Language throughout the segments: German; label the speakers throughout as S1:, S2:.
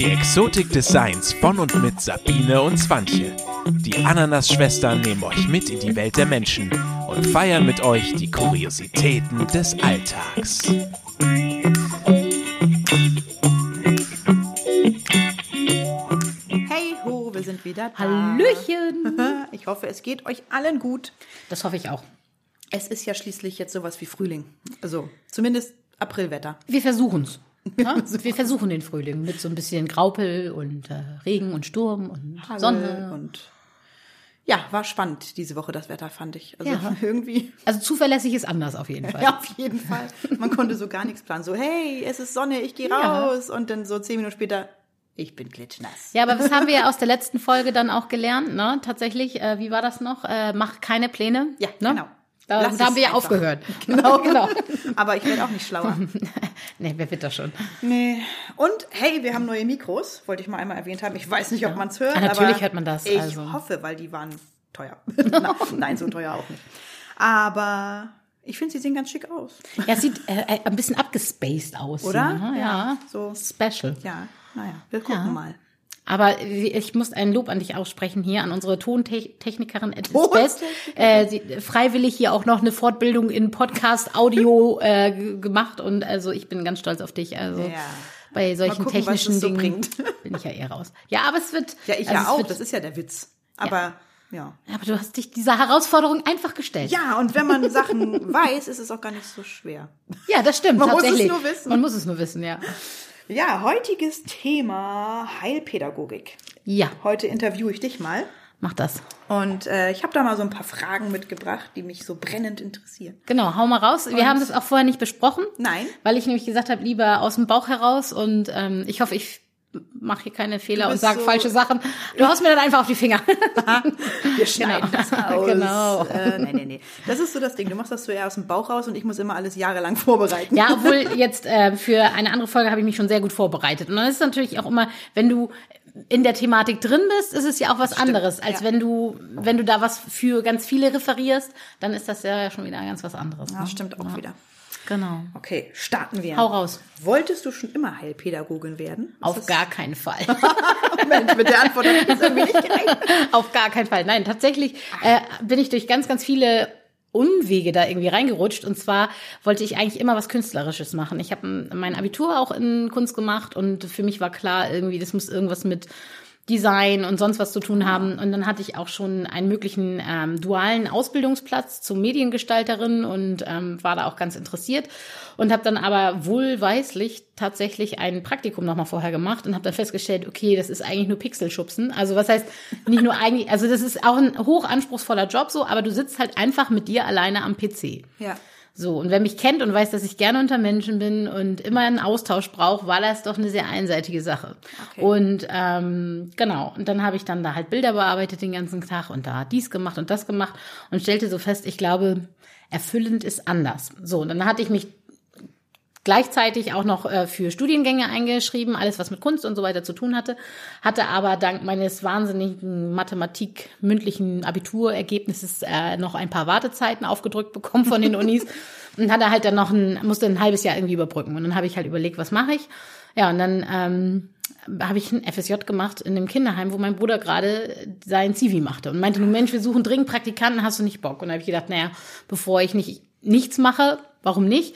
S1: Die Exotik des Seins von und mit Sabine und Swantje. Die Ananas-Schwestern nehmen euch mit in die Welt der Menschen und feiern mit euch die Kuriositäten des Alltags.
S2: Hey ho, wir sind wieder da.
S3: Hallöchen.
S2: Ich hoffe, es geht euch allen gut.
S3: Das hoffe ich auch.
S2: Es ist ja schließlich jetzt sowas wie Frühling. Also zumindest Aprilwetter.
S3: Wir versuchen's. Ja? Wir versuchen den Frühling mit so ein bisschen Graupel und äh, Regen und Sturm und
S2: Hagel
S3: Sonne.
S2: Und ja, war spannend diese Woche das Wetter, fand ich. Also
S3: Ja.
S2: irgendwie.
S3: Also zuverlässig ist anders auf jeden Fall.
S2: Ja, auf jeden Fall. Man konnte so gar nichts planen. So, hey, es ist Sonne, ich gehe
S3: Ja.
S2: raus. Und dann so zehn Minuten später, ich bin klitschnass.
S3: Ja, aber was haben wir ja aus der letzten Folge dann auch gelernt, ne? Tatsächlich, äh, wie war das noch? Äh, mach keine Pläne.
S2: Ja,
S3: ne?
S2: genau.
S3: Da, da haben wir ja aufgehört. Genau, genau.
S2: Aber ich werde auch nicht schlauer.
S3: nee, wer wird das schon?
S2: Nee. Und hey, wir haben neue Mikros, wollte ich mal einmal erwähnt haben. Ich weiß nicht, ob man es hört.
S3: Ja, natürlich
S2: aber
S3: hört man das,
S2: Ich
S3: also.
S2: hoffe, weil die waren teuer. Nein, so teuer auch nicht. Aber ich finde, sie sehen ganz schick aus.
S3: Ja, sieht äh, äh, ein bisschen abgespaced aus.
S2: Oder?
S3: Ne?
S2: Ja,
S3: Ja.
S2: so.
S3: Special.
S2: Ja, naja, wir gucken
S3: Ja.
S2: mal.
S3: Aber ich muss ein Lob an dich aussprechen hier, an unsere Tontechnikerin Edith. Best. Äh, sie freiwillig hier auch noch eine Fortbildung in Podcast-Audio äh, g- gemacht und also ich bin ganz stolz auf dich. Also
S2: Ja.
S3: bei solchen
S2: gucken,
S3: technischen
S2: so
S3: Dingen
S2: bringt.
S3: bin ich ja eher raus. Ja, aber es wird.
S2: Ja, ich
S3: also
S2: ja auch.
S3: Wird,
S2: Das ist ja der Witz. Aber ja.
S3: aber du hast dich dieser Herausforderung einfach gestellt.
S2: Ja, und wenn man Sachen weiß, ist es auch gar nicht so schwer.
S3: Ja, das stimmt.
S2: Man muss es nur wissen.
S3: Man muss es nur wissen, ja.
S2: Ja, heutiges Thema Heilpädagogik.
S3: Ja,
S2: Heute interviewe ich dich mal.
S3: mach das.
S2: Und äh, ich habe da mal so ein paar Fragen mitgebracht, die mich so brennend interessieren.
S3: Genau, hau mal raus. Wir haben das auch vorher nicht besprochen.
S2: Nein.
S3: Weil ich nämlich gesagt habe, lieber aus dem Bauch heraus und ähm, ich hoffe, ich mache hier keine Fehler und sage
S2: so-
S3: falsche Sachen. Du haust mir dann einfach auf die Finger.
S2: Wir schneiden das aus.
S3: Genau.
S2: Äh, nee, nee, nee. Das ist so das Ding. Du machst das so eher aus dem Bauch raus und ich muss immer alles jahrelang vorbereiten.
S3: ja, obwohl jetzt äh, für eine andere Folge habe ich mich schon sehr gut vorbereitet. Und dann ist es natürlich auch immer, wenn du in der Thematik drin bist, ist es ja auch was anderes, als
S2: ja.
S3: wenn du, wenn du da was für ganz viele referierst, dann ist das ja schon wieder ganz was anderes.
S2: Ja,
S3: ne?
S2: stimmt auch
S3: Ja.
S2: wieder.
S3: Genau.
S2: Okay, starten wir.
S3: Hau raus.
S2: Wolltest du schon immer Heilpädagogin werden? Ist
S3: Auf gar keinen Fall.
S2: Mensch, mit der Antwort habe ich jetzt irgendwie nicht gerechnet.
S3: Auf gar keinen Fall. Nein, tatsächlich äh, bin ich durch ganz, ganz viele Umwege da irgendwie reingerutscht. Und zwar wollte ich eigentlich immer was Künstlerisches machen. Ich habe mein Abitur auch in Kunst gemacht und für mich war klar, irgendwie, das muss irgendwas mit Design und sonst was zu tun haben. Und dann hatte ich auch schon einen möglichen ähm, dualen Ausbildungsplatz zur Mediengestalterin und ähm, war da auch ganz interessiert und habe dann aber wohlweislich tatsächlich ein Praktikum nochmal vorher gemacht und habe dann festgestellt, okay, das ist eigentlich nur Pixelschubsen. Also was heißt nicht nur eigentlich, also das ist auch ein hochanspruchsvoller Job so, aber du sitzt halt einfach mit dir alleine am PC.
S2: Ja.
S3: So, und wer mich kennt und weiß, dass ich gerne unter Menschen bin und immer einen Austausch brauche, war das doch eine sehr einseitige Sache.
S2: Okay.
S3: Und ähm, genau, und dann habe ich dann da halt Bilder bearbeitet den ganzen Tag und da dies gemacht und das gemacht und stellte so fest, ich glaube, erfüllend ist anders. So, und dann hatte ich mich gleichzeitig auch noch äh, für Studiengänge eingeschrieben, alles was mit Kunst und so weiter zu tun hatte, hatte aber dank meines wahnsinnigen Mathematik mündlichen Abiturergebnisses äh, noch ein paar Wartezeiten aufgedrückt bekommen von den Unis und hatte halt dann noch ein musste ein halbes Jahr irgendwie überbrücken und dann habe ich halt überlegt, was mache ich? Ja, und dann ähm, habe ich ein FSJ gemacht in dem Kinderheim, wo mein Bruder gerade sein Zivi machte und meinte, nun Mensch, wir suchen dringend Praktikanten, hast du nicht Bock? Und da habe ich gedacht, naja, bevor ich nicht nichts mache, warum nicht?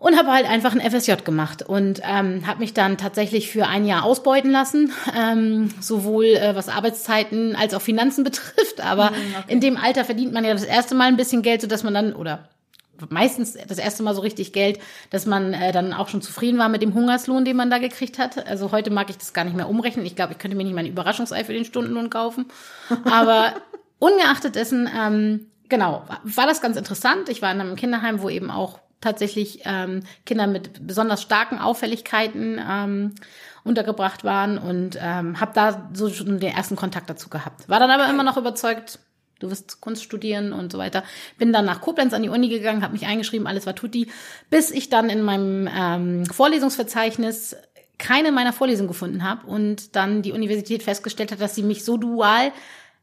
S3: Und habe halt einfach ein FSJ gemacht und ähm, habe mich dann tatsächlich für ein Jahr ausbeuten lassen, ähm, sowohl äh, was Arbeitszeiten als auch Finanzen betrifft. Aber in dem Alter verdient man ja das erste Mal ein bisschen Geld, so dass man dann oder meistens das erste Mal so richtig Geld, dass man äh, dann auch schon zufrieden war mit dem Hungerslohn, den man da gekriegt hat. Also heute mag ich das gar nicht mehr umrechnen. Ich glaube, ich könnte mir nicht mal ein Überraschungsei für den Stundenlohn kaufen. Aber ungeachtet dessen, ähm, genau, war das ganz interessant. Ich war in einem Kinderheim, wo eben auch tatsächlich ähm, Kinder mit besonders starken Auffälligkeiten ähm, untergebracht waren und ähm, habe da so schon den ersten Kontakt dazu gehabt. War dann aber immer noch überzeugt, du wirst Kunst studieren und so weiter. Bin dann nach Koblenz an die Uni gegangen, habe mich eingeschrieben, alles war tutti, bis ich dann in meinem ähm, Vorlesungsverzeichnis keine meiner Vorlesungen gefunden habe und dann die Universität festgestellt hat, dass sie mich so dual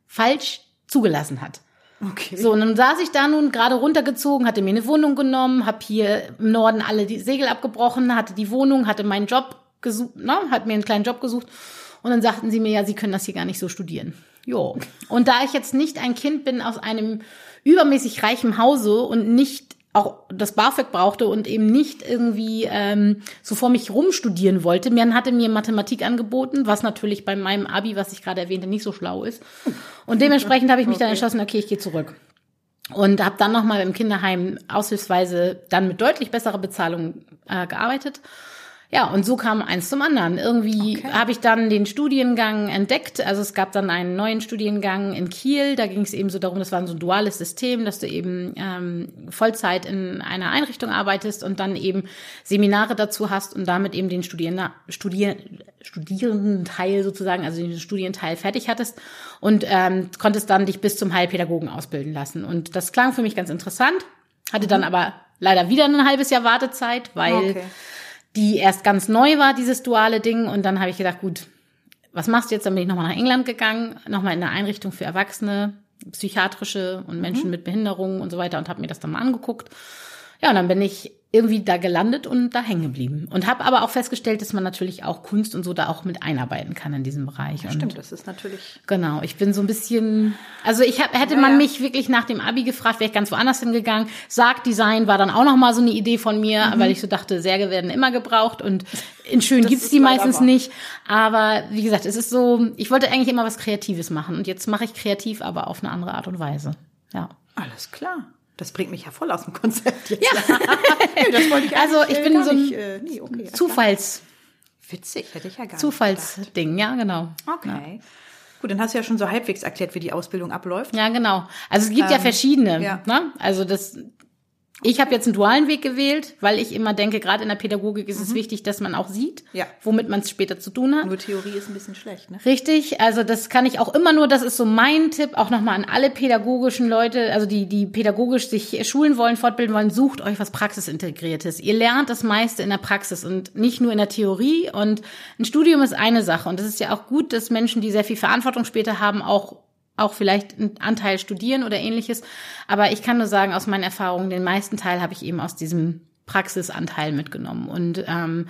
S3: falsch zugelassen hat.
S2: Okay.
S3: So, und dann saß ich da nun gerade runtergezogen, hatte mir eine Wohnung genommen, habe hier im Norden alle die Segel abgebrochen, hatte die Wohnung, hatte meinen Job gesucht, ne, hat mir einen kleinen Job gesucht und dann sagten sie mir, ja, sie können das hier gar nicht so studieren. Jo. Und da ich jetzt nicht ein Kind bin aus einem übermäßig reichen Hause und nicht auch das BAföG brauchte und eben nicht irgendwie ähm, so vor mich rumstudieren wollte. Mir hatte mir Mathematik angeboten, was natürlich bei meinem Abi, was ich gerade erwähnte, nicht so schlau ist. Und dementsprechend habe ich mich okay. dann entschlossen, okay, ich gehe zurück. Und habe dann nochmal im Kinderheim aushilfsweise dann mit deutlich besserer Bezahlung äh, gearbeitet ja, und so kam eins zum anderen. Irgendwie okay. habe ich dann den Studiengang entdeckt. Also es gab dann einen neuen Studiengang in Kiel. Da ging es eben so darum, das war so ein duales System, dass du eben ähm, Vollzeit in einer Einrichtung arbeitest und dann eben Seminare dazu hast und damit eben den Studierenden, Studier, Studierendenteil sozusagen, also den Studienteil fertig hattest und ähm, konntest dann dich bis zum Heilpädagogen ausbilden lassen. Und das klang für mich ganz interessant, hatte dann mhm. aber leider wieder ein halbes Jahr Wartezeit, weil okay die erst ganz neu war, dieses duale Ding. Und dann habe ich gedacht, gut, was machst du jetzt? Dann bin ich nochmal nach England gegangen, nochmal in eine Einrichtung für Erwachsene, psychiatrische und Menschen mhm. mit Behinderungen und so weiter und habe mir das dann mal angeguckt. Ja, und dann bin ich irgendwie da gelandet und da hängen geblieben. Und habe aber auch festgestellt, dass man natürlich auch Kunst und so da auch mit einarbeiten kann in diesem Bereich.
S2: Ja, stimmt, das ist natürlich.
S3: Genau, ich bin so ein bisschen, also ich hab, hätte ja, man ja. mich wirklich nach dem Abi gefragt, wäre ich ganz woanders hingegangen. Sargdesign war dann auch noch mal so eine Idee von mir, mhm. weil ich so dachte, Särge werden immer gebraucht und in schön das gibt's die meistens nicht. Aber wie gesagt, es ist so, ich wollte eigentlich immer was Kreatives machen und jetzt mache ich kreativ, aber auf eine andere Art und Weise. Ja.
S2: Alles klar. Das bringt mich ja voll aus dem Konzept
S3: jetzt. Ja. nee, das wollte ich Also ich bin so ein nicht, äh, nee, okay, Zufalls.
S2: Witzig, hätte ich ja gar
S3: Zufallsding, ja, genau.
S2: Okay. Ja. Gut, dann hast du ja schon so halbwegs erklärt, wie die Ausbildung abläuft.
S3: Ja, genau. Also es gibt ähm, ja verschiedene. Ja. Ne? Also das ich habe jetzt einen dualen Weg gewählt, weil ich immer denke, gerade in der Pädagogik ist mhm. es wichtig, dass man auch sieht, ja. womit man es später zu tun hat.
S2: Nur Theorie ist ein bisschen schlecht, ne?
S3: Richtig, also das kann ich auch immer nur, das ist so mein Tipp, auch nochmal an alle pädagogischen Leute, also die, die pädagogisch sich schulen wollen, fortbilden wollen, sucht euch was Praxisintegriertes. Ihr lernt das meiste in der Praxis und nicht nur in der Theorie. Und ein Studium ist eine Sache. Und es ist ja auch gut, dass Menschen, die sehr viel Verantwortung später haben, auch auch vielleicht einen Anteil studieren oder ähnliches. Aber ich kann nur sagen, aus meinen Erfahrungen, den meisten Teil habe ich eben aus diesem Praxisanteil mitgenommen. Und ähm,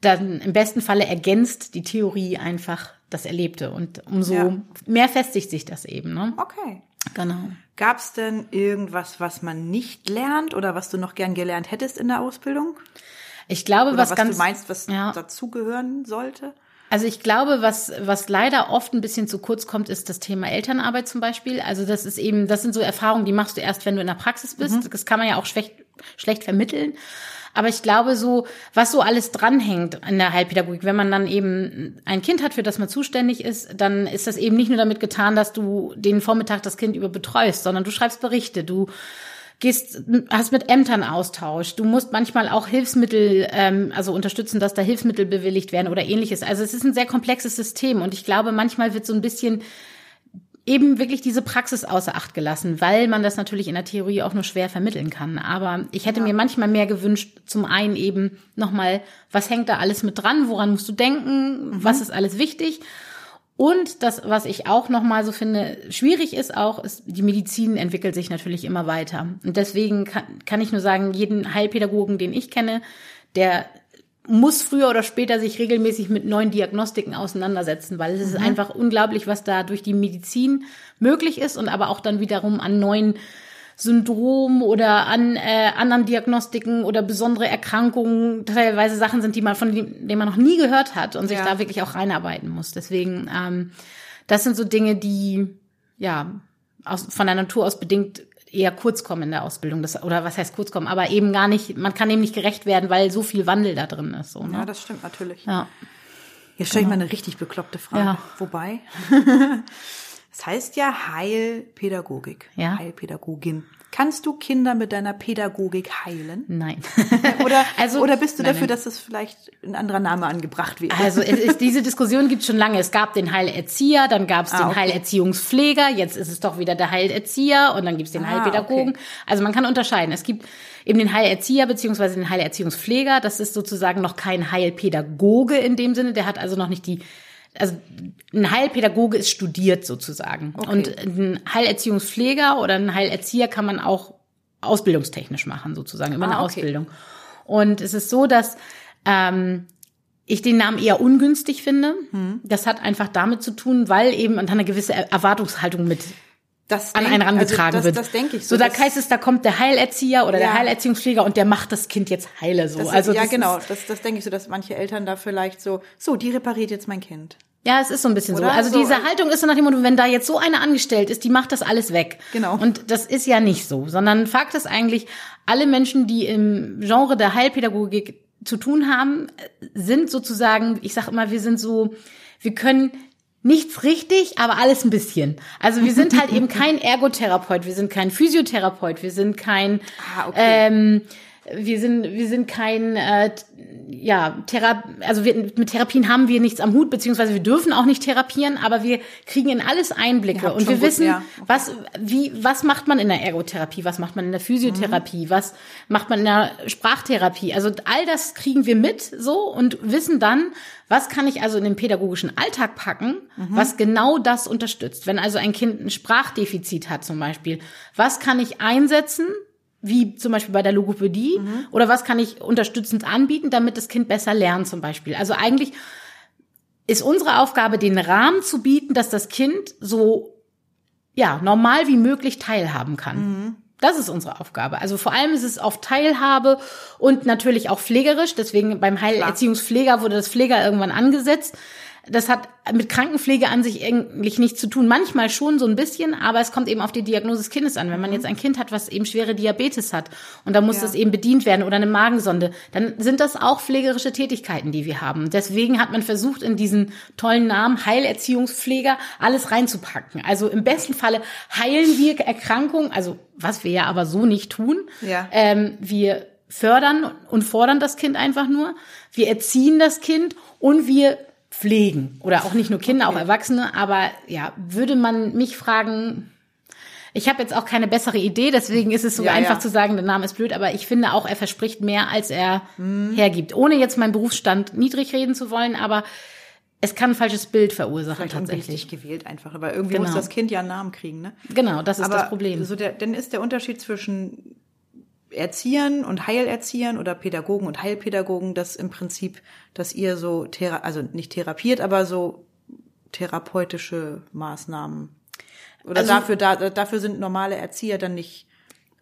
S3: dann im besten Falle ergänzt die Theorie einfach das Erlebte. Und umso ja. mehr festigt sich das eben. Ne?
S2: Okay.
S3: Genau.
S2: Gab es denn irgendwas, was man nicht lernt oder was du noch gern gelernt hättest in der Ausbildung?
S3: Ich glaube,
S2: oder
S3: was,
S2: was
S3: ganz
S2: du meinst, was ja. dazugehören sollte?
S3: Also ich glaube, was, was leider oft ein bisschen zu kurz kommt, ist das Thema Elternarbeit zum Beispiel. Also das ist eben, das sind so Erfahrungen, die machst du erst, wenn du in der Praxis bist. Mhm. Das kann man ja auch schlecht, schlecht vermitteln. Aber ich glaube so, was so alles dranhängt in der Heilpädagogik, wenn man dann eben ein Kind hat, für das man zuständig ist, dann ist das eben nicht nur damit getan, dass du den Vormittag das Kind über betreust, sondern du schreibst Berichte, du gehst, hast mit Ämtern Austausch. Du musst manchmal auch Hilfsmittel, ähm, also unterstützen, dass da Hilfsmittel bewilligt werden oder ähnliches. Also es ist ein sehr komplexes System und ich glaube, manchmal wird so ein bisschen eben wirklich diese Praxis außer Acht gelassen, weil man das natürlich in der Theorie auch nur schwer vermitteln kann. Aber ich hätte ja. mir manchmal mehr gewünscht, zum einen eben nochmal, was hängt da alles mit dran, woran musst du denken, mhm. was ist alles wichtig und das, was ich auch nochmal so finde, schwierig ist auch, ist, die Medizin entwickelt sich natürlich immer weiter. Und deswegen kann, kann ich nur sagen, jeden Heilpädagogen, den ich kenne, der muss früher oder später sich regelmäßig mit neuen Diagnostiken auseinandersetzen, weil es ist mhm. einfach unglaublich, was da durch die Medizin möglich ist und aber auch dann wiederum an neuen Syndrom oder an äh, anderen Diagnostiken oder besondere Erkrankungen teilweise Sachen sind, die man von denen man noch nie gehört hat und sich ja. da wirklich auch reinarbeiten muss. Deswegen, ähm, das sind so Dinge, die ja aus, von der Natur aus bedingt eher kurz kommen in der Ausbildung. Das, oder was heißt kurz kommen? Aber eben gar nicht, man kann dem nicht gerecht werden, weil so viel Wandel da drin ist. So, ne?
S2: Ja, das stimmt natürlich.
S3: Ja.
S2: Jetzt stelle ich genau. mal eine richtig bekloppte Frage. Ja. Wobei. Das heißt ja Heilpädagogik.
S3: Ja.
S2: Heilpädagogin. Kannst du Kinder mit deiner Pädagogik heilen?
S3: Nein.
S2: oder, also, oder bist du nein, dafür, nein. dass es vielleicht ein anderer Name angebracht wird?
S3: Also es ist, diese Diskussion gibt es schon lange. Es gab den Heilerzieher, dann gab es ah, den okay. Heilerziehungspfleger, jetzt ist es doch wieder der Heilerzieher und dann gibt es den ah, Heilpädagogen. Okay. Also man kann unterscheiden. Es gibt eben den Heilerzieher beziehungsweise den Heilerziehungspfleger. Das ist sozusagen noch kein Heilpädagoge in dem Sinne. Der hat also noch nicht die also ein Heilpädagoge ist studiert sozusagen. Okay. Und ein Heilerziehungspfleger oder ein Heilerzieher kann man auch ausbildungstechnisch machen, sozusagen, über ah, eine okay. Ausbildung. Und es ist so, dass ähm, ich den Namen eher ungünstig finde. Das hat einfach damit zu tun, weil eben eine gewisse Erwartungshaltung mit
S2: Das
S3: an
S2: denk-
S3: einen rangetragen
S2: also das,
S3: wird.
S2: Das denke ich
S3: so. da
S2: das-
S3: heißt es, da kommt der Heilerzieher oder der
S2: Ja.
S3: Heilerziehungspfleger und der macht das Kind jetzt heile so.
S2: Das
S3: also
S2: ja, genau.
S3: Ist,
S2: Das, das denke ich so, dass manche Eltern da vielleicht so, so, die repariert jetzt mein Kind.
S3: Ja, es ist so ein bisschen
S2: Oder?
S3: so. Also
S2: So,
S3: diese Haltung ist so nach dem Motto, wenn da jetzt so eine angestellt ist, die macht das alles weg.
S2: Genau.
S3: Und das ist ja nicht so, sondern Fakt ist eigentlich, alle Menschen, die im Genre der Heilpädagogik zu tun haben, sind sozusagen, ich sage immer, wir sind so, wir können nichts richtig, aber alles ein bisschen. Also wir sind halt eben kein Ergotherapeut, wir sind kein Physiotherapeut, wir sind kein
S2: Ah, okay.
S3: ähm, wir sind wir sind kein äh, ja Thera also wir, mit Therapien haben wir nichts am Hut beziehungsweise wir dürfen auch nicht therapieren, aber wir kriegen in alles Einblicke und wir
S2: gut-
S3: wissen
S2: ja, okay.
S3: was wie was macht man in der Ergotherapie, was macht man in der Physiotherapie, was macht man in der Sprachtherapie. Also all das kriegen wir mit so und wissen dann, was kann ich also in den pädagogischen Alltag packen, was genau das unterstützt. Wenn also ein Kind ein Sprachdefizit hat zum Beispiel, was kann ich einsetzen, wie zum Beispiel bei der Logopädie, oder was kann ich unterstützend anbieten, damit das Kind besser lernt zum Beispiel. Also eigentlich ist unsere Aufgabe, den Rahmen zu bieten, dass das Kind so ja normal wie möglich teilhaben kann. Das ist unsere Aufgabe. Also vor allem ist es auf Teilhabe und natürlich auch pflegerisch. Deswegen beim Heilerziehungspfleger wurde das Pfleger irgendwann angesetzt. Das hat mit Krankenpflege an sich eigentlich nichts zu tun. Manchmal schon so ein bisschen, aber es kommt eben auf die Diagnose des Kindes an. Wenn man jetzt ein Kind hat, was eben schwere Diabetes hat und da muss
S2: Ja.
S3: das eben bedient werden oder eine Magensonde, dann sind das auch pflegerische Tätigkeiten, die wir haben. Deswegen hat man versucht, in diesen tollen Namen Heilerziehungspfleger alles reinzupacken. Also im besten Falle heilen wir Erkrankungen, also was wir ja aber so nicht tun.
S2: Ja.
S3: Ähm, wir fördern und fordern das Kind einfach nur. Wir erziehen das Kind und wir pflegen. Oder auch nicht nur Kinder, auch Erwachsene. Aber ja, würde man mich fragen, ich habe jetzt auch keine bessere Idee, deswegen ist es so
S2: Ja,
S3: einfach
S2: ja.
S3: zu sagen, der Name ist blöd, aber ich finde auch, er verspricht mehr, als er
S2: Mhm.
S3: hergibt. Ohne jetzt meinen Berufsstand niedrig reden zu wollen, aber es kann ein falsches Bild verursachen
S2: Vielleicht
S3: tatsächlich.
S2: gewählt einfach, aber irgendwie
S3: Genau.
S2: muss das Kind ja einen Namen kriegen, ne?
S3: Genau, das ist
S2: aber
S3: das Problem.
S2: So der, dann ist der Unterschied zwischen Erziehern und Heilerziehern oder Pädagogen und Heilpädagogen, das im Prinzip, dass ihr so, thera also nicht therapiert, aber so therapeutische Maßnahmen. Oder
S3: Also-
S2: dafür, da, dafür sind normale Erzieher dann nicht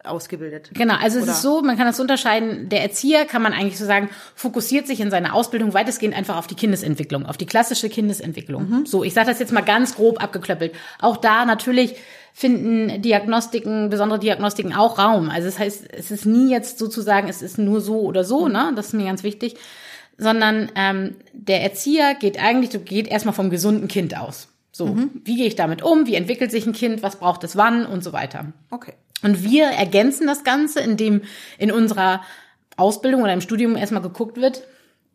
S2: ausgebildet.
S3: Genau, also es
S2: Oder-
S3: ist so, man kann das unterscheiden. Der Erzieher, kann man eigentlich so sagen, fokussiert sich in seiner Ausbildung weitestgehend einfach auf die Kindesentwicklung, auf die klassische Kindesentwicklung. So, ich sage das jetzt mal ganz grob abgeklöppelt. Auch da natürlich finden Diagnostiken, besondere Diagnostiken auch Raum. Also das heißt, es ist nie jetzt sozusagen, es ist nur so oder so, ne? Das ist mir ganz wichtig. Sondern ähm, der Erzieher geht eigentlich, du geht erstmal vom gesunden Kind aus. So, wie gehe ich damit um? Wie entwickelt sich ein Kind? Was braucht es wann? Und so weiter.
S2: Okay.
S3: Und wir ergänzen das Ganze, indem in unserer Ausbildung oder im Studium erstmal geguckt wird,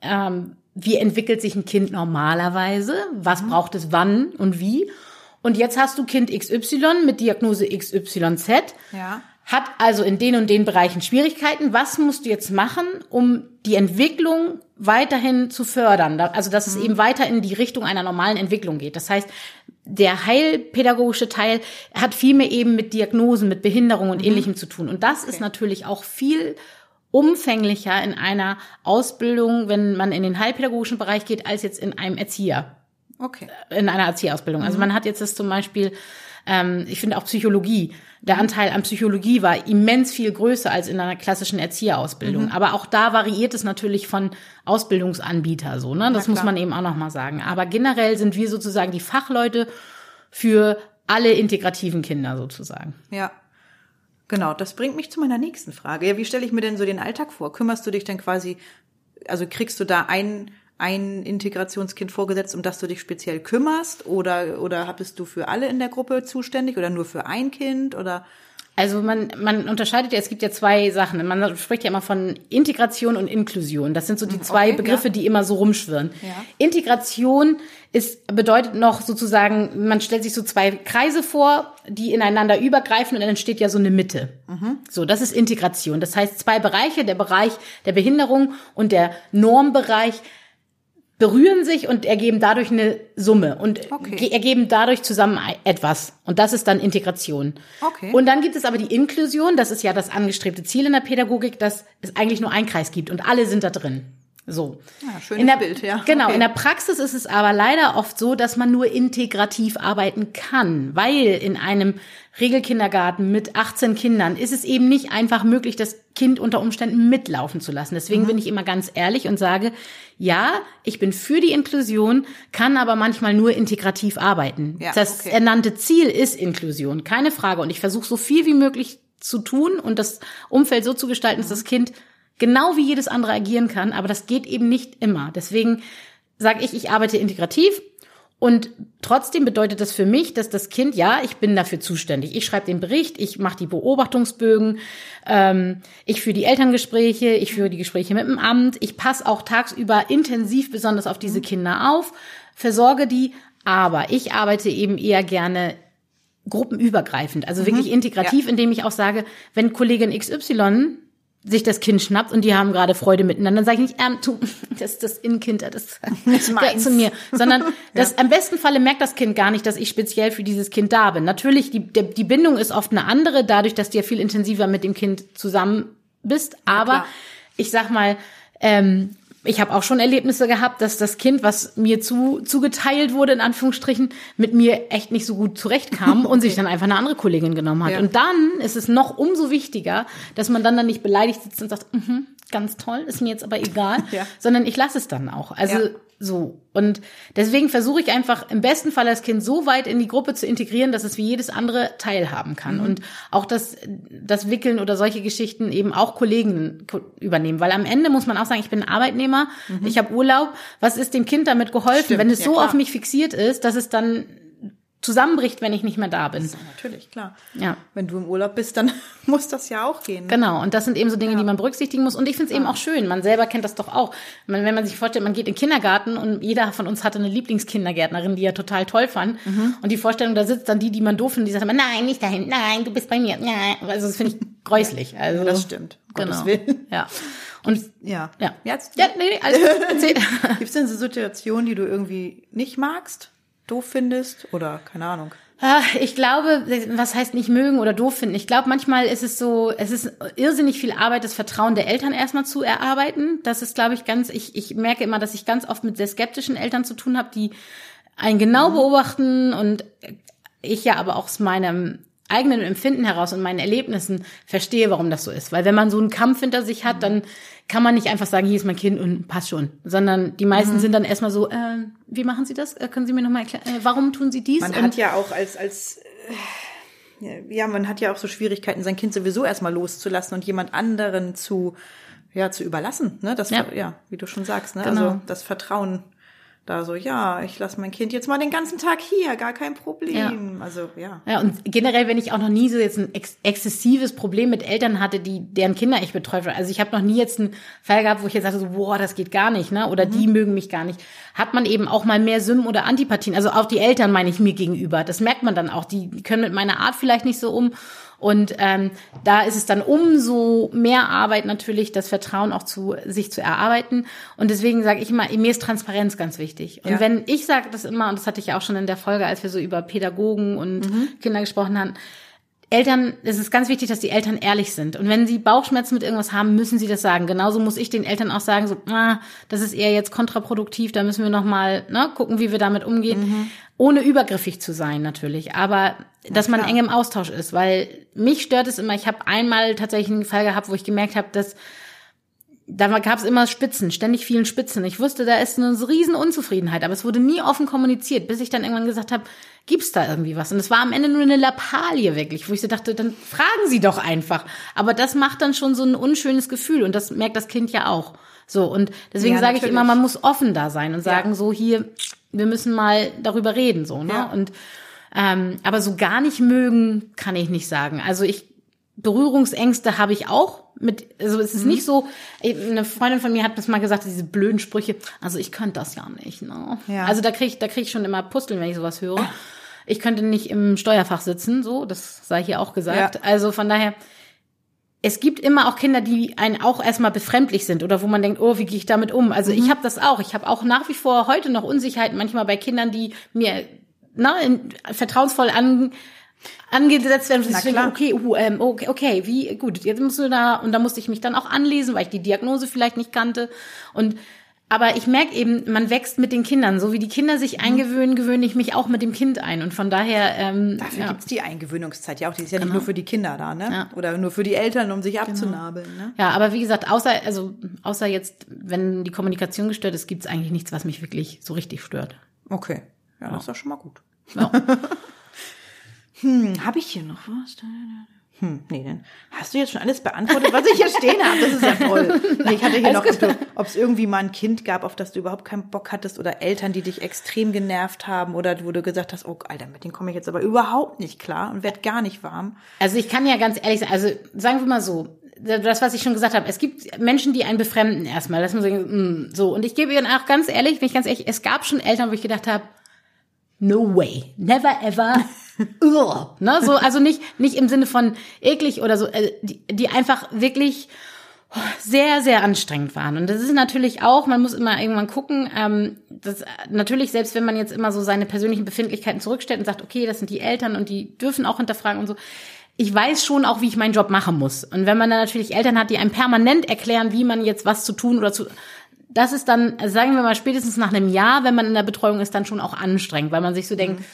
S3: ähm, wie entwickelt sich ein Kind normalerweise, was braucht es wann und wie. Und jetzt hast du Kind XY mit Diagnose XYZ,
S2: Ja.
S3: Hat also in den und den Bereichen Schwierigkeiten. Was musst du jetzt machen, um die Entwicklung weiterhin zu fördern? Also, dass es eben weiter in die Richtung einer normalen Entwicklung geht. Das heißt, der heilpädagogische Teil hat viel mehr eben mit Diagnosen, mit Behinderung und Ähnlichem zu tun. Und das ist natürlich auch viel umfänglicher in einer Ausbildung, wenn man in den heilpädagogischen Bereich geht, als jetzt in einem Erzieher
S2: Okay.
S3: in einer Erzieherausbildung. Also man hat jetzt das zum Beispiel, ähm, ich finde auch Psychologie. Der Anteil an Psychologie war immens viel größer als in einer klassischen Erzieherausbildung. Aber auch da variiert es natürlich von Ausbildungsanbieter so, ne? Das muss man eben auch noch mal sagen. Aber generell sind wir sozusagen die Fachleute für alle integrativen Kinder sozusagen.
S2: Ja. Genau, das bringt mich zu meiner nächsten Frage. Ja, wie stelle ich mir denn so den Alltag vor? Kümmerst du dich denn quasi, also kriegst du da ein, ein Integrationskind vorgesetzt, um das du dich speziell kümmerst? Oder, oder bist du für alle in der Gruppe zuständig oder nur für ein Kind? Oder
S3: Also man, man unterscheidet ja, es gibt ja zwei Sachen. Man spricht ja immer von Integration und Inklusion. Das sind so die zwei
S2: okay,
S3: Begriffe,
S2: ja.
S3: die immer so rumschwirren.
S2: Ja.
S3: Integration ist, bedeutet noch sozusagen, man stellt sich so zwei Kreise vor, die ineinander übergreifen und dann entsteht ja so eine Mitte. So, das ist Integration. Das heißt, zwei Bereiche, der Bereich der Behinderung und der Normbereich berühren sich und ergeben dadurch eine Summe und
S2: Okay.
S3: ge- ergeben dadurch zusammen etwas. Und das ist dann Integration.
S2: Okay.
S3: Und dann gibt es aber die Inklusion, das ist ja das angestrebte Ziel in der Pädagogik, dass es eigentlich nur einen Kreis gibt und alle sind da drin. So.
S2: Ja, schönes
S3: in der,
S2: Bild, ja.
S3: Genau,
S2: Okay.
S3: in der Praxis ist es aber leider oft so, dass man nur integrativ arbeiten kann, weil in einem Regelkindergarten mit 18 Kindern ist es eben nicht einfach möglich, das Kind unter Umständen mitlaufen zu lassen.
S2: Mhm.
S3: Deswegen bin ich immer ganz ehrlich und sage, ja, ich bin für die Inklusion, kann aber manchmal nur integrativ arbeiten.
S2: Ja,
S3: das
S2: okay.
S3: ernannte Ziel ist Inklusion, keine Frage. Und ich versuche so viel wie möglich zu tun und das Umfeld so zu gestalten, dass das Kind genau wie jedes andere agieren kann, aber das geht eben nicht immer. Deswegen sage ich, ich arbeite integrativ und trotzdem bedeutet das für mich, dass das Kind, ja, ich bin dafür zuständig. Ich schreibe den Bericht, ich mache die Beobachtungsbögen, ähm, ich führe die Elterngespräche, ich führe die Gespräche mit dem Amt, ich passe auch tagsüber intensiv besonders auf diese Kinder auf, versorge die, aber ich arbeite eben eher gerne gruppenübergreifend, also wirklich integrativ, indem ich auch sage, wenn Kollegin XY sich das Kind schnappt und die haben gerade Freude miteinander, dann sage ich nicht, ähm, du, das ist das Innenkind, das, das
S2: meins.
S3: zu mir, sondern das am besten Falle merkt das Kind gar nicht, dass ich speziell für dieses Kind da bin. Natürlich, die, die Bindung ist oft eine andere, dadurch, dass du ja viel intensiver mit dem Kind zusammen bist, aber
S2: klar.
S3: ich sag mal, ähm, ich habe auch schon Erlebnisse gehabt, dass das Kind, was mir zu, zugeteilt wurde, in Anführungsstrichen, mit mir echt nicht so gut zurechtkam und sich dann einfach eine andere Kollegin genommen hat.
S2: Ja.
S3: Und dann ist es noch umso wichtiger, dass man dann dann nicht beleidigt sitzt und sagt, mhm, ganz toll, ist mir jetzt aber egal,
S2: Ja.
S3: sondern ich lasse es dann auch. Also
S2: Ja.
S3: So. Und deswegen versuche ich einfach im besten Fall das Kind so weit in die Gruppe zu integrieren, dass es wie jedes andere teilhaben kann.
S2: Mhm.
S3: Und auch das, das Wickeln oder solche Geschichten eben auch Kollegen ko- übernehmen. Weil am Ende muss man auch sagen, ich bin Arbeitnehmer, ich habe Urlaub. Was ist dem Kind damit geholfen,
S2: Mhm. Stimmt,
S3: wenn es
S2: ja,
S3: so
S2: klar.
S3: auf mich fixiert ist, dass es dann zusammenbricht, wenn ich nicht mehr da bin?
S2: Ja, natürlich, klar.
S3: Ja.
S2: Wenn du im Urlaub bist, dann muss das ja auch gehen. ne?
S3: Genau, und das sind eben so Dinge, die man berücksichtigen muss. Und ich finde es eben auch schön. Man selber kennt das doch auch. Man, wenn man sich vorstellt, man geht in den Kindergarten und jeder von uns hatte eine Lieblingskindergärtnerin, die er total toll fand.
S2: Mhm.
S3: Und die Vorstellung, da sitzt dann die, die man doof findet, die sagt immer, nein, nicht dahin, nein, du bist bei mir. Nein. Also das finde ich gräuslich. Also,
S2: Das stimmt. Um
S3: Genau.
S2: Gottes Willen.
S3: Ja. Und
S2: Ja.
S3: ja.
S2: Jetzt,
S3: Ja, nee, gut. Erzähl.
S2: Gibt es denn so Situationen, die du irgendwie nicht magst, doof findest oder keine Ahnung?
S3: Ah, Ich glaube, was heißt nicht mögen oder doof finden? Ich glaube, manchmal ist es so, es ist irrsinnig viel Arbeit, das Vertrauen der Eltern erstmal zu erarbeiten. Das ist, glaube ich, ganz, ich, ich merke immer, dass ich ganz oft mit sehr skeptischen Eltern zu tun habe, die einen genau beobachten und ich ja aber auch aus meinem eigenen Empfinden heraus und meinen Erlebnissen verstehe, warum das so ist. Weil wenn man so einen Kampf hinter sich hat, dann kann man nicht einfach sagen, hier ist mein Kind und passt schon. Sondern die meisten sind dann erstmal so, äh, wie machen Sie das? Äh, können Sie mir nochmal erklären, äh, warum tun Sie dies?
S2: Man
S3: Und-
S2: hat ja auch als, als, äh, ja, man hat ja auch so Schwierigkeiten, sein Kind sowieso erstmal loszulassen und jemand anderen zu, ja, zu überlassen, ne? Das,
S3: Ja.
S2: ja, wie du schon sagst, ne?
S3: Genau.
S2: Also, das Vertrauen da so, ja, ich lasse mein Kind jetzt mal den ganzen Tag hier, gar kein Problem. Also, ja.
S3: Ja, und generell, wenn ich auch noch nie so jetzt ein ex exzessives Problem mit Eltern hatte, die deren Kinder ich betreut habe. Also ich habe noch nie jetzt einen Fall gehabt, wo ich jetzt sagte, so, boah, das geht gar nicht, ne? Oder die mögen mich gar nicht. Hat man eben auch mal mehr Symmen oder Antipathien. Also auch die Eltern meine ich mir gegenüber. Das merkt man dann auch. Die können mit meiner Art vielleicht nicht so um. Und ähm, da ist es dann umso mehr Arbeit natürlich, das Vertrauen auch zu sich zu erarbeiten. Und deswegen sage ich immer, mir ist Transparenz ganz wichtig. Und
S2: Ja.
S3: wenn ich sage das immer, und das hatte ich ja auch schon in der Folge, als wir so über Pädagogen und Kinder gesprochen haben, Eltern, es ist ganz wichtig, dass die Eltern ehrlich sind. Und wenn sie Bauchschmerzen mit irgendwas haben, müssen sie das sagen. Genauso muss ich den Eltern auch sagen, so, ah, das ist eher jetzt kontraproduktiv, da müssen wir nochmal ne, gucken, wie wir damit umgehen. Ohne übergriffig zu sein natürlich, aber dass man eng im Austausch ist, weil mich stört es immer, ich habe einmal tatsächlich einen Fall gehabt, wo ich gemerkt habe, dass da gab es immer Spitzen, ständig vielen Spitzen. Ich wusste, da ist eine riesen Unzufriedenheit, aber es wurde nie offen kommuniziert, bis ich dann irgendwann gesagt habe, gibt's da irgendwie was? Und es war am Ende nur eine Lappalie wirklich, wo ich so dachte, dann fragen Sie doch einfach. Aber das macht dann schon so ein unschönes Gefühl und das merkt das Kind ja auch. So und deswegen
S2: Ja,
S3: sage ich immer, man muss offen da sein und sagen
S2: Ja.
S3: so hier, wir müssen mal darüber reden so, ne?
S2: Ja.
S3: Und ähm, aber so gar nicht mögen kann ich nicht sagen. Also ich Berührungsängste habe ich auch mit, also es ist
S2: Mhm.
S3: nicht so, eine Freundin von mir hat das mal gesagt, diese blöden Sprüche, also ich könnte das ja nicht, ne?
S2: Ja.
S3: Also da kriege ich, da krieg ich schon immer Pusteln, wenn ich sowas höre. Ich könnte nicht im Steuerfach sitzen, so, das sei hier auch gesagt.
S2: Ja.
S3: Also von daher, es gibt immer auch Kinder, die einen auch erstmal befremdlich sind oder wo man denkt, oh, wie gehe ich damit um? Also
S2: Mhm.
S3: ich habe das auch. Ich habe auch nach wie vor heute noch Unsicherheiten manchmal bei Kindern, die mir na, in, vertrauensvoll an, angesetzt werden.
S2: Na klar.
S3: okay, uh, ähm, okay, okay, wie gut, jetzt musst du da und da musste ich mich dann auch anlesen, weil ich die Diagnose vielleicht nicht kannte und aber ich merke eben, man wächst mit den Kindern. So wie die Kinder sich eingewöhnen, gewöhne ich mich auch mit dem Kind ein. Und von daher, ähm,
S2: Dafür
S3: ja.
S2: gibt's die Eingewöhnungszeit ja auch. Die ist ja nicht nur für die Kinder da, ne?
S3: Ja.
S2: Oder nur für die Eltern, um sich abzunabeln, ne?
S3: ja, aber wie gesagt, außer also außer jetzt, wenn die Kommunikation gestört ist, gibt's eigentlich nichts, was mich wirklich so richtig stört.
S2: Okay. Ja, das ist doch schon mal gut.
S3: Ja.
S2: Hm, habe ich hier noch was? Hm, nee, dann hast du jetzt schon alles beantwortet, was ich hier stehen habe. Das ist ja toll. Nee, ich hatte hier noch, ob es irgendwie mal ein Kind gab, auf das du überhaupt keinen Bock hattest oder Eltern, die dich extrem genervt haben oder wo du gesagt hast, oh, Alter, mit denen komme ich jetzt aber überhaupt nicht klar und werd gar nicht warm.
S3: Also ich kann ja ganz ehrlich sagen, also sagen wir mal so, das, was ich schon gesagt habe, es gibt Menschen, die einen befremden erstmal, dass man so, mm, so. Und ich gebe Ihnen auch ganz ehrlich, bin ich ganz ehrlich, es gab schon Eltern, wo ich gedacht habe, no way, never ever. Ne, so, also nicht, nicht im Sinne von eklig oder so, äh, die, die einfach wirklich sehr, sehr anstrengend waren. Und das ist natürlich auch, man muss immer irgendwann gucken, ähm, das, natürlich, selbst wenn man jetzt immer so seine persönlichen Befindlichkeiten zurückstellt und sagt, okay, das sind die Eltern und die dürfen auch hinterfragen und so. Ich weiß schon auch, wie ich meinen Job machen muss. Und wenn man dann natürlich Eltern hat, die einem permanent erklären, wie man jetzt was zu tun oder zu, das ist dann, sagen wir mal, spätestens nach einem Jahr, wenn man in der Betreuung ist, dann schon auch anstrengend, weil man sich so denkt,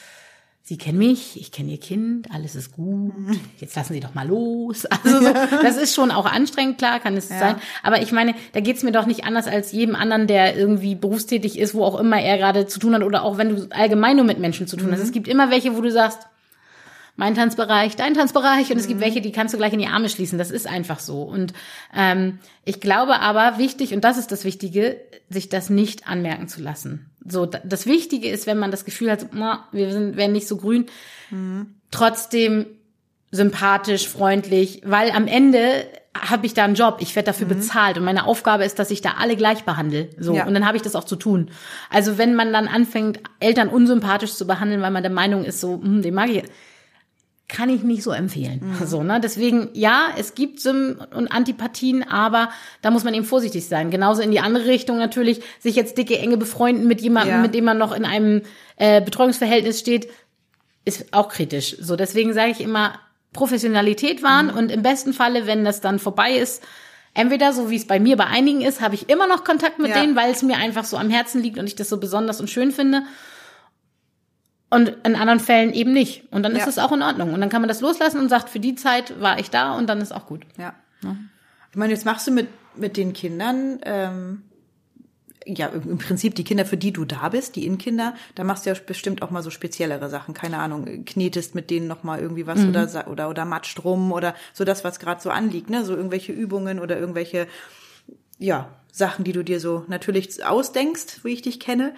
S3: Sie kennen mich, ich kenne Ihr Kind, alles ist gut, jetzt lassen Sie doch mal los. Also so, das ist schon auch anstrengend, klar kann es sein. Aber ich meine, da geht's mir doch nicht anders als jedem anderen, der irgendwie berufstätig ist, wo auch immer er gerade zu tun hat oder auch wenn du allgemein nur mit Menschen zu tun hast. Es gibt immer welche, wo du sagst, mein Tanzbereich, dein Tanzbereich und es gibt welche, die kannst du gleich in die Arme schließen. Das ist einfach so. Und ähm, ich glaube aber wichtig, und das ist das Wichtige, sich das nicht anmerken zu lassen. So, da- das Wichtige ist, wenn man das Gefühl hat, na, wir sind, werden nicht so grün, trotzdem sympathisch, freundlich, weil am Ende habe ich da einen Job, ich werde dafür bezahlt und meine Aufgabe ist, dass ich da alle gleich behandle. So
S2: Ja.
S3: und dann habe ich das auch zu tun. Also wenn man dann anfängt, Eltern unsympathisch zu behandeln, weil man der Meinung ist, so, hm, den mag ich, kann ich nicht so empfehlen. So, ne? Deswegen, ja, es gibt Sym- und Antipathien, aber da muss man eben vorsichtig sein. Genauso in die andere Richtung natürlich, sich jetzt dicke, enge befreunden mit jemandem,
S2: Ja.
S3: mit dem man noch in einem äh, Betreuungsverhältnis steht, ist auch kritisch. So, deswegen sage ich immer, Professionalität wahren und im besten Falle, wenn das dann vorbei ist, entweder so wie es bei mir bei einigen ist, habe ich immer noch Kontakt mit
S2: Ja.
S3: denen, weil es mir einfach so am Herzen liegt und ich das so besonders und schön finde. Und in anderen Fällen eben nicht. Und dann ist
S2: Ja.
S3: es auch in Ordnung. Und dann kann man das loslassen und sagt, für die Zeit war ich da und dann ist auch gut.
S2: Ja. Ich meine, jetzt machst du mit, mit den Kindern, ähm, ja, im Prinzip die Kinder, für die du da bist, die Innenkinder, da machst du ja bestimmt auch mal so speziellere Sachen. Keine Ahnung, knetest mit denen noch mal irgendwie was oder, sa- oder, oder matscht rum oder so das, was gerade so anliegt, ne? So irgendwelche Übungen oder irgendwelche, ja, Sachen, die du dir so natürlich ausdenkst, wie ich dich kenne.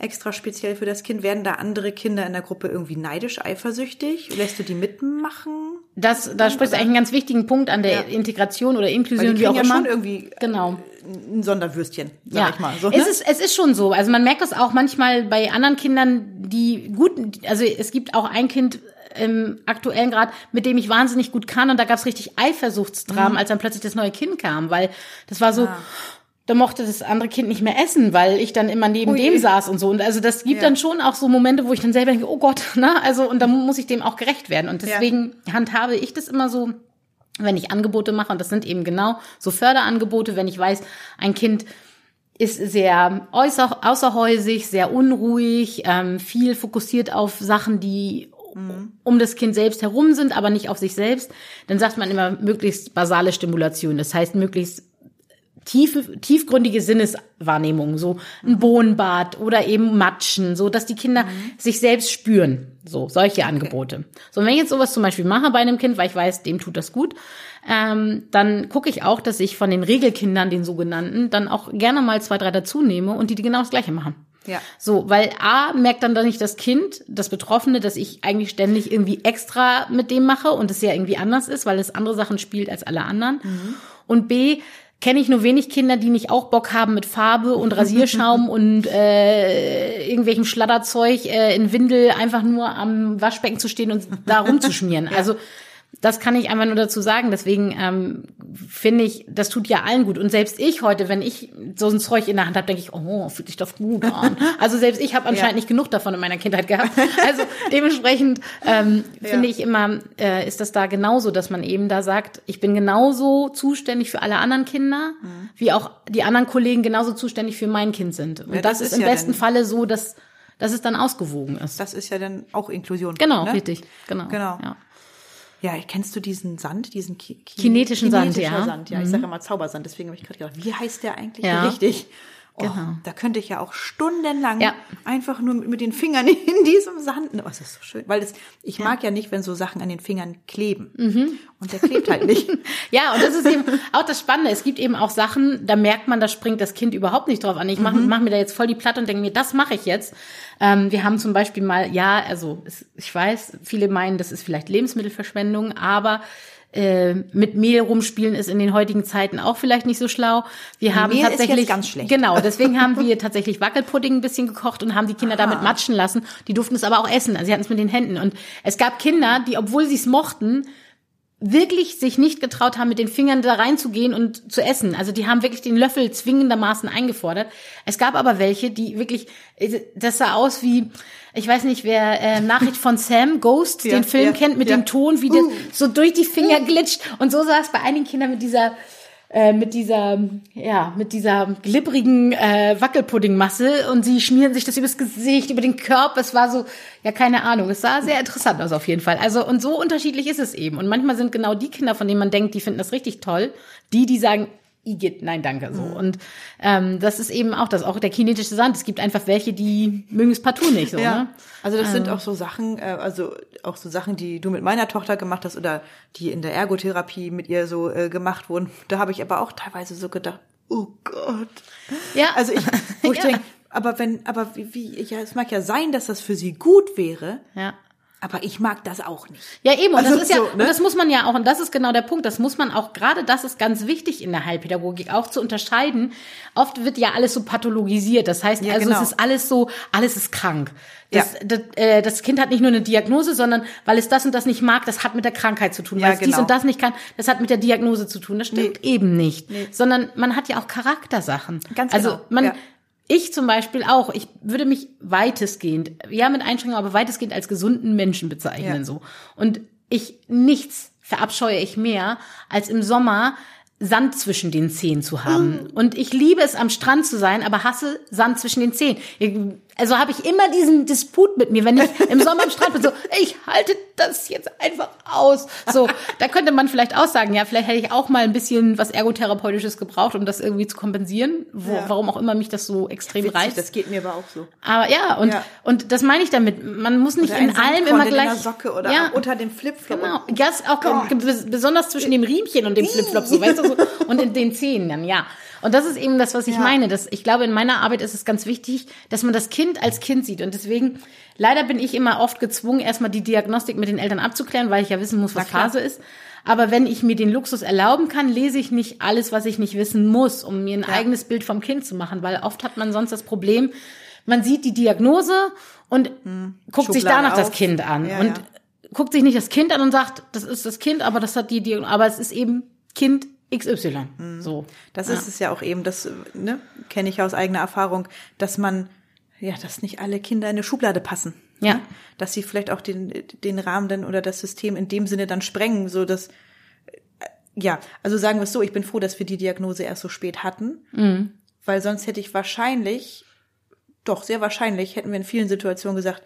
S2: Extra speziell für das Kind. Werden da andere Kinder in der Gruppe irgendwie neidisch, eifersüchtig? Lässt du die mitmachen?
S3: Das, da sprichst du eigentlich einen ganz wichtigen Punkt an der
S2: Ja.
S3: Integration oder
S2: Weil
S3: Inklusion,
S2: die
S3: wie auch
S2: ja
S3: immer.
S2: schon irgendwie
S3: Genau.
S2: ein Sonderwürstchen, sag
S3: Ja,
S2: ich mal. So, ne?
S3: es, ist, es ist schon so. Also man merkt das auch manchmal bei anderen Kindern, die gut, also es gibt auch ein Kind im aktuellen Grad, mit dem ich wahnsinnig gut kann und da gab es richtig Eifersuchtsdramen, als dann plötzlich das neue Kind kam, weil das war so,
S2: Mhm. Ah.
S3: da mochte das andere Kind nicht mehr essen, weil ich dann immer neben
S2: Ui.
S3: dem saß und so. Und also das gibt
S2: Ja.
S3: dann schon auch so Momente, wo ich dann selber denke, oh Gott, ne? Also, und da muss ich dem auch gerecht werden. Und deswegen handhabe ich das immer so, wenn ich Angebote mache, und das sind eben genau so Förderangebote, wenn ich weiß, ein Kind ist sehr äußer, außerhäusig, sehr unruhig, ähm, viel fokussiert auf Sachen, die um das Kind selbst herum sind, aber nicht auf sich selbst, dann sagt man immer möglichst basale Stimulation. Das heißt möglichst tiefe, tiefgründige Sinneswahrnehmung, so ein Bohnenbad oder eben Matschen, so dass die Kinder sich selbst spüren. So, solche Angebote. So, und wenn ich jetzt sowas zum Beispiel mache bei einem Kind, weil ich weiß, dem tut das gut, ähm, dann gucke ich auch, dass ich von den Regelkindern, den sogenannten, dann auch gerne mal zwei, drei dazu nehme und die, die genau das Gleiche machen.
S2: Ja.
S3: So, weil A, merkt dann doch nicht das Kind, das Betroffene, dass ich eigentlich ständig irgendwie extra mit dem mache und es ja irgendwie anders ist, weil es andere Sachen spielt als alle anderen. Und B, kenne ich nur wenig Kinder, die nicht auch Bock haben mit Farbe und Rasierschaum und äh, irgendwelchem Schladderzeug äh, in Windel einfach nur am Waschbecken zu stehen und da rumzuschmieren. Also Das kann ich einfach nur dazu sagen. Deswegen ähm, finde ich, das tut ja allen gut. Und selbst ich heute, wenn ich so ein Zeug in der Hand habe, denke ich, oh, fühlt sich doch gut an. Also selbst ich habe anscheinend ja. nicht genug davon in meiner Kindheit gehabt. Also dementsprechend ähm, ja. finde ich immer, äh, ist das da genauso, dass man eben da sagt, ich bin genauso zuständig für alle anderen Kinder, mhm. wie auch die anderen Kollegen genauso zuständig für mein Kind sind. Und ja, das, das, ist, im besten Falle so, dass dass es dann ausgewogen ist.
S2: Das ist ja dann auch Inklusion.
S3: Genau, ne? richtig. Genau.
S2: Genau. Ja. Ja, kennst du diesen Sand, diesen
S3: Ki kinetischen Sand, ja.
S2: Sand, ja. Mhm. Ich sage immer Zaubersand, deswegen habe ich gerade gedacht, wie heißt der eigentlich ja. richtig? Oh, genau. Da könnte ich ja auch stundenlang ja. einfach nur mit, mit, den Fingern in diesem Sand. Oh, das ist so schön, weil das, ich ja. mag ja nicht, wenn so Sachen an den Fingern kleben. Mhm. Und der klebt halt nicht.
S3: ja, und das ist eben auch das Spannende. Es gibt eben auch Sachen, da merkt man, da springt das Kind überhaupt nicht drauf an. Ich mache mhm. mach mir da jetzt voll die Platte und denke mir, das mache ich jetzt. Ähm, wir haben zum Beispiel mal, ja, also es, ich weiß, viele meinen, das ist vielleicht Lebensmittelverschwendung, aber äh, mit Mehl rumspielen ist in den heutigen Zeiten auch vielleicht nicht so schlau. Wir haben Mehl tatsächlich genau, deswegen haben wir tatsächlich Wackelpudding ein bisschen gekocht und haben die Kinder ah. damit matschen lassen. Die durften es aber auch essen, also sie hatten es mit den Händen und es gab Kinder, die obwohl sie es mochten, wirklich sich nicht getraut haben, mit den Fingern da reinzugehen und zu essen. Also die haben wirklich den Löffel zwingendermaßen eingefordert. Es gab aber welche, die wirklich, das sah aus wie, ich weiß nicht, wer äh, Nachricht von Sam Ghost, ja, den Film ja, kennt, mit ja. dem Ton, wie uh. das so durch die Finger glitscht. Und so sah es bei einigen Kindern mit dieser äh, mit dieser, ja, mit dieser glibbrigen äh, Wackelpuddingmasse und sie schmieren sich das übers Gesicht, über den Körper. Es war so, ja, keine Ahnung. Es sah sehr interessant aus auf jeden Fall. Also, und so unterschiedlich ist es eben. Und manchmal sind genau die Kinder, von denen man denkt, die finden das richtig toll, die, die sagen, Igitt, nein, danke, so. Mhm. Und ähm, das ist eben auch das, auch der kinetische Sand. Es gibt einfach welche, die mögen es partout nicht, so, ja. ne?
S2: Also das ähm. sind auch so Sachen, äh, also auch so Sachen, die du mit meiner Tochter gemacht hast oder die in der Ergotherapie mit ihr so äh, gemacht wurden. Da habe ich aber auch teilweise so gedacht, oh Gott. Ja. Also ich, wo ich ja. denke, aber wenn, aber wie, wie, ja, es mag ja sein, dass das für sie gut wäre. Ja. Aber ich mag das auch nicht.
S3: Ja, eben. Und also das ist so, ja, ne? und das muss man ja auch, und das ist genau der Punkt, das muss man auch, gerade das ist ganz wichtig in der Heilpädagogik, auch zu unterscheiden. Oft wird ja alles so pathologisiert. Das heißt, ja, also genau. es ist alles so, alles ist krank. Das, ja. das, äh, das Kind hat nicht nur eine Diagnose, sondern weil es das und das nicht mag, das hat mit der Krankheit zu tun. Ja, weil es genau. dies und das nicht kann, das hat mit der Diagnose zu tun. Das stimmt nee. eben nicht. Nee. Sondern man hat ja auch Charaktersachen. Ganz also genau. Also man, ja ich zum Beispiel auch, ich würde mich weitestgehend, ja mit Einschränkungen, aber weitestgehend als gesunden Menschen bezeichnen ja. so. Und ich nichts verabscheue ich mehr, als im Sommer Sand zwischen den Zehen zu haben. Oh. Und ich liebe es, am Strand zu sein, aber hasse Sand zwischen den Zehen also habe ich immer diesen Disput mit mir, wenn ich im Sommer am Strand bin, so, ich halte das jetzt einfach aus. So, da könnte man vielleicht auch sagen, ja, vielleicht hätte ich auch mal ein bisschen was Ergotherapeutisches gebraucht, um das irgendwie zu kompensieren, wo, ja. warum auch immer mich das so extrem Witzig, reißt.
S2: Das geht mir aber auch so.
S3: Aber ja, und, ja. und das meine ich damit. Man muss nicht in allem immer gleich. In
S2: der Socke oder ja, unter dem Flipflop.
S3: Genau. Ja, auch besonders zwischen dem Riemchen und dem Flipflop, so, weißt du, so, und in den Zähnen dann, ja. Und das ist eben das, was ich meine. Dass ich glaube, in meiner Arbeit ist es ganz wichtig, dass man das Kind als Kind sieht. Und deswegen, leider bin ich immer oft gezwungen, erstmal die Diagnostik mit den Eltern abzuklären, weil ich ja wissen muss, was Phase ist. Aber wenn ich mir den Luxus erlauben kann, lese ich nicht alles, was ich nicht wissen muss, um mir ein ja. eigenes Bild vom Kind zu machen, weil oft hat man sonst das Problem, man sieht die Diagnose und hm. guckt Schublade sich danach auf. das Kind an ja, und ja. guckt sich nicht das Kind an und sagt, das ist das Kind, aber das hat die Diagnose, aber es ist eben Kind XY. Mhm. So.
S2: Das ist es ja auch eben, das ne, kenne ich aus eigener Erfahrung, dass man, ja, dass nicht alle Kinder in eine Schublade passen. Ja. Ne? Dass sie vielleicht auch den, den Rahmen dann oder das System in dem Sinne dann sprengen, so dass, äh, ja, also sagen wir es so, ich bin froh, dass wir die Diagnose erst so spät hatten, mhm. weil sonst hätte ich wahrscheinlich, doch sehr wahrscheinlich, hätten wir in vielen Situationen gesagt,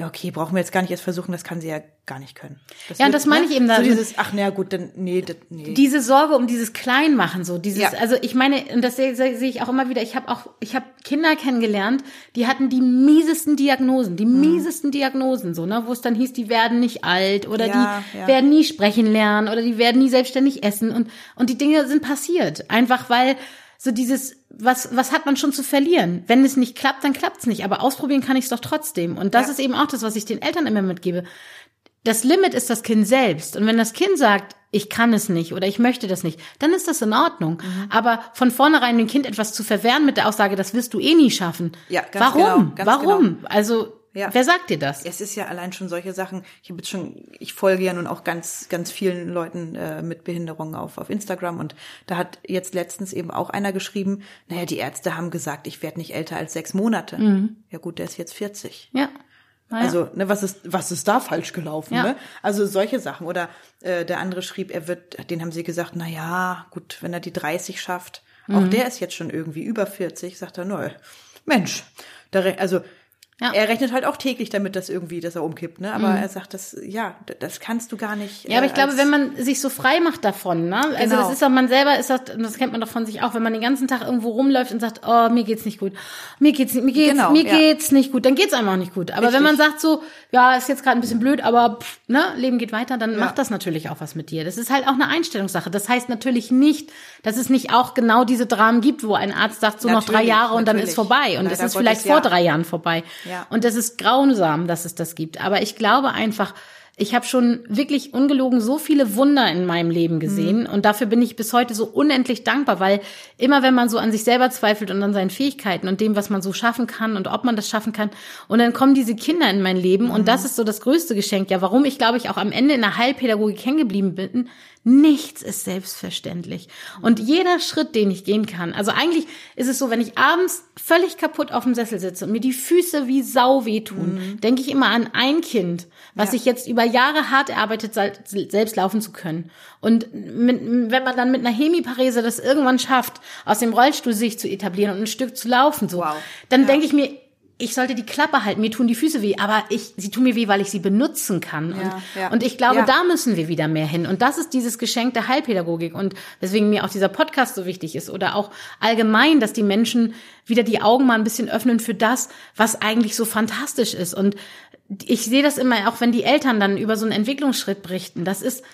S2: ja, okay, brauchen wir jetzt gar nicht erst versuchen, das kann sie ja gar nicht können.
S3: Das ja, und das meine ne? ich eben
S2: da. So dieses, ach naja, gut, dann, nee, das, nee.
S3: Diese Sorge um dieses Kleinmachen, so dieses, ja. also ich meine, und das sehe seh, seh ich auch immer wieder, ich habe auch, ich habe Kinder kennengelernt, die hatten die miesesten Diagnosen, die mhm. miesesten Diagnosen, so, ne, wo es dann hieß, die werden nicht alt oder ja, die ja. werden nie sprechen lernen oder die werden nie selbstständig essen und, und die Dinge sind passiert. Einfach weil, so dieses, was, was hat man schon zu verlieren? Wenn es nicht klappt, dann klappt es nicht. Aber ausprobieren kann ich es doch trotzdem. Und das ja. ist eben auch das, was ich den Eltern immer mitgebe. Das Limit ist das Kind selbst. Und wenn das Kind sagt, ich kann es nicht oder ich möchte das nicht, dann ist das in Ordnung. Mhm. Aber von vornherein dem Kind etwas zu verwehren mit der Aussage, das wirst du eh nie schaffen. Ja, ganz Warum? Genau, ganz Warum? Genau. Also
S2: Ja.
S3: Wer sagt dir das?
S2: Es ist ja allein schon solche Sachen. Ich habe schon, ich folge ja nun auch ganz, ganz vielen Leuten äh, mit Behinderungen auf auf Instagram und da hat jetzt letztens eben auch einer geschrieben: Naja, die Ärzte haben gesagt, ich werde nicht älter als sechs Monate. Ja gut, der ist jetzt 40.
S3: Ja. Naja.
S2: Also, ne, was ist, was ist da falsch gelaufen,
S3: Ja.
S2: ne? Also solche Sachen. Oder äh, der andere schrieb, er wird, den haben sie gesagt, na ja, gut, wenn er die 30 schafft, auch
S3: Mhm.
S2: der ist jetzt schon irgendwie über 40, sagt er, nö, Mensch, da, also
S3: Ja.
S2: er rechnet halt auch täglich damit, dass irgendwie, dass er umkippt, ne? Aber er sagt, das, ja, das kannst du gar nicht.
S3: Mhm. Ja, aber
S2: äh,
S3: ich glaube,
S2: als-
S3: wenn man sich so frei macht davon, ne? Also
S2: Genau.
S3: das ist doch, man selber ist das, das kennt man doch von sich auch, wenn man den ganzen Tag irgendwo rumläuft und sagt, oh, mir geht's nicht gut, mir geht's nicht, mir geht's,
S2: Genau,
S3: mir
S2: ja.
S3: geht's nicht gut, dann geht's einem auch nicht gut. Aber wenn
S2: Richtig.
S3: man sagt so, ja, ist jetzt gerade ein bisschen blöd, aber pff, ne, Leben geht weiter, dann macht das natürlich auch was mit dir. Das ist halt auch eine Einstellungssache. Das heißt natürlich nicht, dass es nicht auch genau diese Dramen gibt, wo ein Arzt sagt, so noch drei
S2: Natürlich,
S3: Jahre und dann
S2: natürlich.
S3: ist vorbei. Und es ist vielleicht
S2: Gottes,
S3: vor
S2: ja.
S3: drei Jahren vorbei.
S2: Ja.
S3: Und das ist grausam, dass es das gibt. Aber ich glaube einfach, ich habe schon wirklich ungelogen so viele Wunder in meinem Leben gesehen. Und dafür bin ich bis heute so unendlich dankbar, weil immer wenn man so an sich selber zweifelt und an seinen Fähigkeiten und dem, was man so schaffen kann und ob man das schaffen kann und dann kommen diese Kinder in mein Leben. Und das ist so das größte Geschenk, ja, warum ich glaube ich auch am Ende in der Heilpädagogik hängen geblieben bin, nichts ist selbstverständlich und jeder Schritt, den ich gehen kann, also eigentlich ist es so, wenn ich abends völlig kaputt auf dem Sessel sitze und mir die Füße wie Sau wehtun, denke ich immer an ein Kind, was
S2: Ja.
S3: sich jetzt über Jahre hart erarbeitet, sel- selbst laufen zu können. Und mit, wenn man dann mit einer Hemiparese das irgendwann schafft, aus dem Rollstuhl sich zu etablieren und ein Stück zu laufen, so,
S2: Wow.
S3: dann
S2: Ja.
S3: denke ich mir, ich sollte die Klappe halten, mir tun die Füße weh, aber ich, sie tun mir weh, weil ich sie benutzen kann. und,
S2: ja.
S3: und ich glaube,
S2: Ja.
S3: da müssen wir wieder mehr hin. Und das ist dieses Geschenk der Heilpädagogik und weswegen mir auch dieser Podcast so wichtig ist oder auch allgemein, dass die Menschen wieder die Augen mal ein bisschen öffnen für das, was eigentlich so fantastisch ist. Und ich sehe das immer, auch wenn die Eltern dann über so einen Entwicklungsschritt berichten. Das ist,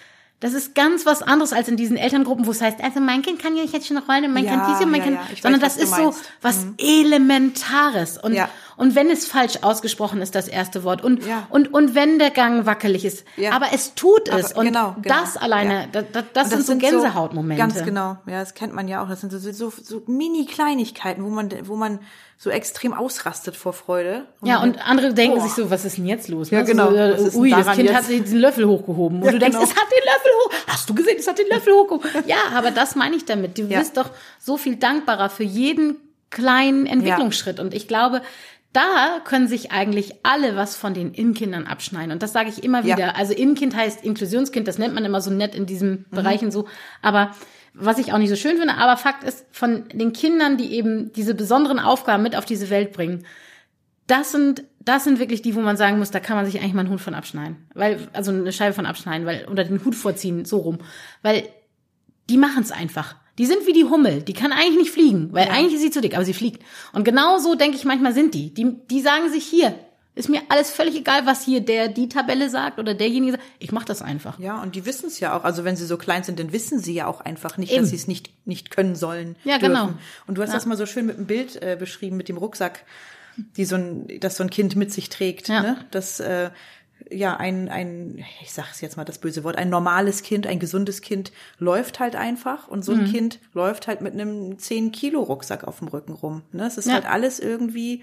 S3: das ist ganz was anderes als in diesen Elterngruppen, wo es heißt, also mein Kind kann ja jetzt schon rollen mein
S2: Ja,
S3: Kind dies und mein
S2: ja,
S3: Kind,
S2: ja.
S3: Sondern
S2: weiß,
S3: das ist so was Elementares. Und,
S2: Ja.
S3: Und wenn es falsch ausgesprochen ist, das erste Wort. Und,
S2: Ja.
S3: und, und wenn der Gang wackelig ist.
S2: Ja.
S3: Aber es tut es.
S2: Aber
S3: und
S2: genau, genau.
S3: das alleine,
S2: Ja.
S3: das, das, sind so Gänsehautmomente.
S2: ganz genau. Ja, das kennt man ja auch. Das sind so, so, so Mini-Kleinigkeiten, wo man, wo man so extrem ausrastet vor Freude. Und
S3: Ja, und andere denken
S2: Boah.
S3: sich so, was ist denn jetzt los?
S2: Ja,
S3: ne?
S2: genau.
S3: So, äh,
S2: Was ist denn
S3: ui, das Kind
S2: jetzt?
S3: hat sich den Löffel hochgehoben. Und
S2: Ja,
S3: du denkst,
S2: genau.
S3: es hat den Löffel hoch. Hast du gesehen, es hat den Löffel hochgehoben. ja, aber das meine ich damit. Du
S2: Ja.
S3: bist doch so viel dankbarer für jeden kleinen Entwicklungsschritt. Und ich glaube, da können sich eigentlich alle was von den Innenkindern abschneiden. Und das sage ich immer
S2: Ja.
S3: wieder. Also Innenkind heißt Inklusionskind, das nennt man immer so nett in diesen Bereichen so. Aber was ich auch nicht so schön finde, aber Fakt ist, von den Kindern, die eben diese besonderen Aufgaben mit auf diese Welt bringen, das sind, das sind wirklich die, wo man sagen muss, da kann man sich eigentlich mal einen Hut von abschneiden. Weil, also eine Scheibe von abschneiden, weil, oder den Hut vorziehen, so rum. Weil die machen es einfach. Die sind wie die Hummel. Die kann eigentlich nicht fliegen, weil eigentlich ist sie zu dick, aber sie fliegt. Und genau so, denke ich, manchmal sind die. Die, die sagen sich hier, ist mir alles völlig egal, was hier der die Tabelle sagt oder derjenige sagt. Ich mache das einfach.
S2: Ja, und die wissen es ja auch. Also wenn sie so klein sind, dann wissen sie ja auch einfach nicht,
S3: Eben.
S2: dass sie es nicht, nicht können sollen.
S3: Ja,
S2: dürfen.
S3: genau.
S2: Und du hast das mal so schön mit einem Bild äh, beschrieben, mit dem Rucksack, die so ein, das so ein Kind mit sich trägt.
S3: Ja.
S2: Ne? Das äh, ja ein, ein, ich sag's jetzt mal das böse Wort, ein normales Kind, ein gesundes Kind läuft halt einfach und so
S3: Mhm.
S2: ein Kind läuft halt mit einem 10 Kilo Rucksack auf dem Rücken rum. Ne? Es ist
S3: Ja.
S2: halt alles irgendwie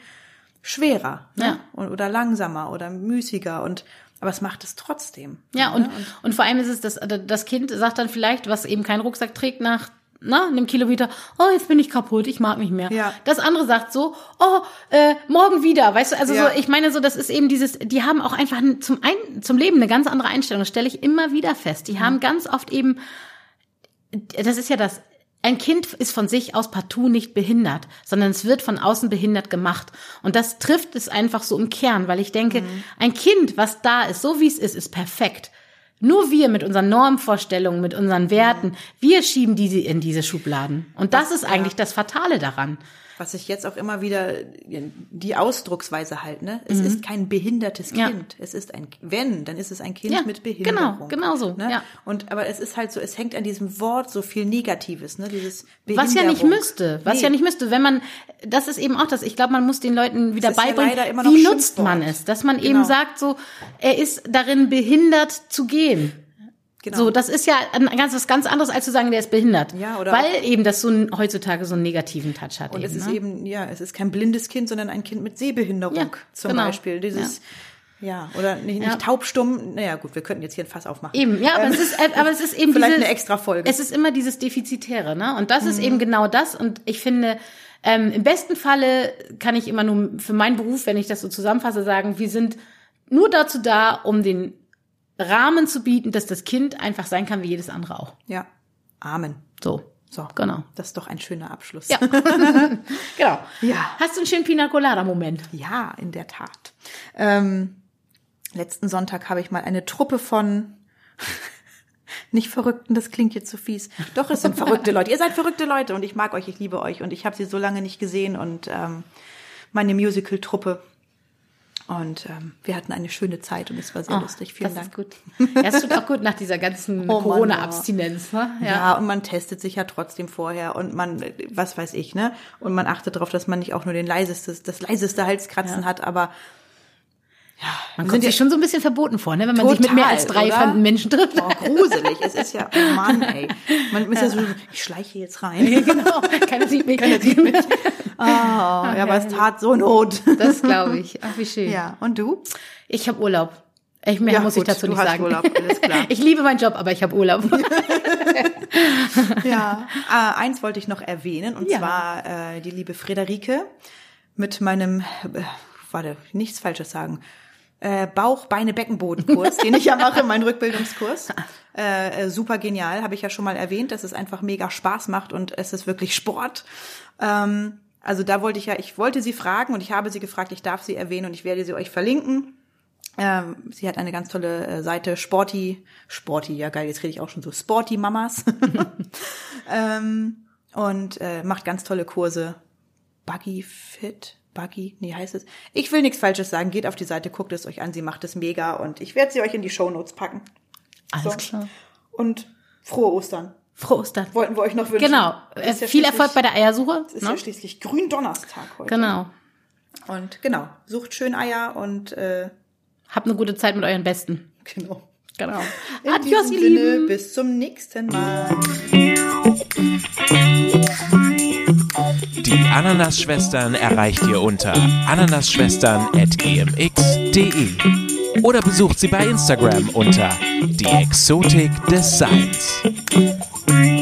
S2: schwerer ne?
S3: Ja.
S2: Und- oder langsamer oder müßiger und aber es macht es trotzdem.
S3: Ja, und,
S2: ne?
S3: und vor allem ist es, das, das Kind sagt dann vielleicht, was eben keinen Rucksack trägt, nach na, einem Kilometer, oh, jetzt bin ich kaputt, ich mag nicht mehr.
S2: Ja.
S3: Das andere sagt so, oh, äh, morgen wieder, weißt du, also
S2: Ja.
S3: so, ich meine so, das ist eben dieses, die haben auch einfach zum, ein, zum Leben eine ganz andere Einstellung, das stelle ich immer wieder fest. Die haben ganz oft eben, das ist ja das, ein Kind ist von sich aus partout nicht behindert, sondern es wird von außen behindert gemacht. Und das trifft es einfach so im Kern, weil ich denke, ein Kind, was da ist, so wie es ist, ist perfekt. Nur wir mit unseren Normvorstellungen, mit unseren Werten, wir schieben diese in diese Schubladen. Und das ist eigentlich das Fatale daran.
S2: Was ich jetzt auch immer wieder, die Ausdrucksweise halt, ne? Es ist kein behindertes
S3: Mhm. Ja.
S2: Kind. Es ist ein, wenn, dann ist es ein Kind
S3: Ja,
S2: mit Behinderung.
S3: genau, genau so,
S2: Ne?
S3: ja.
S2: Und, aber es ist halt so, es hängt an diesem Wort so viel Negatives, ne? Dieses
S3: Was ja nicht
S2: Behinderung.
S3: müsste, was
S2: Nee.
S3: ja nicht müsste, wenn man, das ist eben auch das, ich glaube, man muss den Leuten wieder
S2: ja
S3: beibringen,
S2: noch
S3: wie nutzt man es, dass man
S2: Genau.
S3: eben sagt so, er ist darin behindert zu gehen.
S2: Genau.
S3: So, das ist ja ein ganz, was ganz anderes, als zu sagen, der ist behindert.
S2: Ja, oder
S3: Weil eben das so ein, heutzutage so einen negativen Touch hat.
S2: Und
S3: eben,
S2: es ist
S3: ne?
S2: eben, ja, es ist kein blindes Kind, sondern ein Kind mit Sehbehinderung
S3: Ja,
S2: zum
S3: genau.
S2: Beispiel. Dieses, ja, oder nicht, nicht
S3: Ja.
S2: taubstumm. Naja, gut, wir könnten jetzt hier ein Fass aufmachen.
S3: Eben, ja, aber,
S2: Ähm,
S3: es ist, äh, aber es ist eben
S2: Vielleicht
S3: dieses,
S2: eine extra Folge.
S3: Es ist immer dieses Defizitäre, ne? Und das ist
S2: Mhm.
S3: eben genau das. Und ich finde, ähm, im besten Falle kann ich immer nur für meinen Beruf, wenn ich das so zusammenfasse, sagen, wir sind nur dazu da, um den Rahmen zu bieten, dass das Kind einfach sein kann wie jedes andere auch.
S2: ja. Amen.
S3: So.
S2: So.
S3: Genau.
S2: Das ist doch ein schöner Abschluss.
S3: Ja. genau.
S2: Ja.
S3: Hast du einen schönen Pina Colada Moment?
S2: Ja, in der Tat. Ähm, letzten Sonntag habe ich mal eine Truppe von nicht Verrückten, das klingt jetzt so fies. Doch, es sind verrückte Leute. Ihr seid verrückte Leute und ich mag euch, ich liebe euch und ich habe sie so lange nicht gesehen und ähm, meine Musical-Truppe. Und ähm, wir hatten eine schöne Zeit und es war sehr lustig. Vielen
S3: Oh, das
S2: Dank.
S3: ist gut. Ja, es tut auch gut nach dieser ganzen
S2: Oh
S3: Corona-Abstinenz. Ne?
S2: Ja. und man testet sich ja trotzdem vorher und man, was weiß ich, ne? Und man achtet darauf, dass man nicht auch nur den leiseste, das leiseste Halskratzen
S3: Ja.
S2: hat, aber
S3: Man
S2: wir
S3: kommt
S2: sind
S3: sich schon so ein bisschen verboten vor, ne? wenn man sich mit
S2: Total,
S3: mehr als drei
S2: oder?
S3: fremden Menschen trifft.
S2: Oh, gruselig. Es ist ja, oh Mann, ey. Man ist ja, so, ich schleiche jetzt rein.
S3: genau, keiner sieht mich.
S2: Oh, ja, aber es tat so Not.
S3: Das glaube ich. Ach, wie schön.
S2: Ja, und du?
S3: Ich habe Urlaub. Ich, mehr
S2: Ja,
S3: muss
S2: gut,
S3: ich dazu nicht sagen.
S2: Urlaub, alles klar.
S3: Ich liebe meinen Job, aber ich habe Urlaub.
S2: Ja. Äh, eins wollte ich noch erwähnen, und
S3: Ja.
S2: zwar äh, die liebe Friederike mit meinem, äh, warte, nichts Falsches sagen, äh, Bauch, Beine, Beckenbodenkurs, den ich ja mache, mein Rückbildungskurs. Äh, äh, super genial, habe ich ja schon mal erwähnt, dass es einfach mega Spaß macht und es ist wirklich Sport. Ähm, also da wollte ich ja, ich wollte sie fragen und ich habe sie gefragt, ich darf sie erwähnen und ich werde sie euch verlinken. Ähm, sie hat eine ganz tolle äh, Seite, Sporty, Sporty, ja geil, jetzt rede ich auch schon so, Sporty Mamas. ähm, und äh, macht ganz tolle Kurse. Buggy Fit, Buggy, nee, heißt es. Ich will nichts Falsches sagen, geht auf die Seite, guckt es euch an, sie macht es mega und ich werde sie euch in die Shownotes packen.
S3: Alles
S2: So.
S3: klar.
S2: Und frohe Ostern.
S3: Frohe Ostern.
S2: Wollten wir euch noch wünschen.
S3: Genau.
S2: Es
S3: Äh,
S2: ist ja
S3: Viel Erfolg bei der Eiersuche.
S2: Es ist
S3: Ne?
S2: ja schließlich Gründonnerstag heute.
S3: Genau.
S2: Und genau, sucht schön Eier und äh,
S3: Habt eine gute Zeit mit euren Besten.
S2: genau.
S3: Genau.
S2: In
S3: Adios, ihr Lieben.
S2: Sinne, bis zum nächsten Mal.
S1: Die Ananas-Schwestern erreicht ihr unter ananasschwestern.gmx.de oder besucht sie bei Instagram unter die Exotik des Seins. Mm-hmm.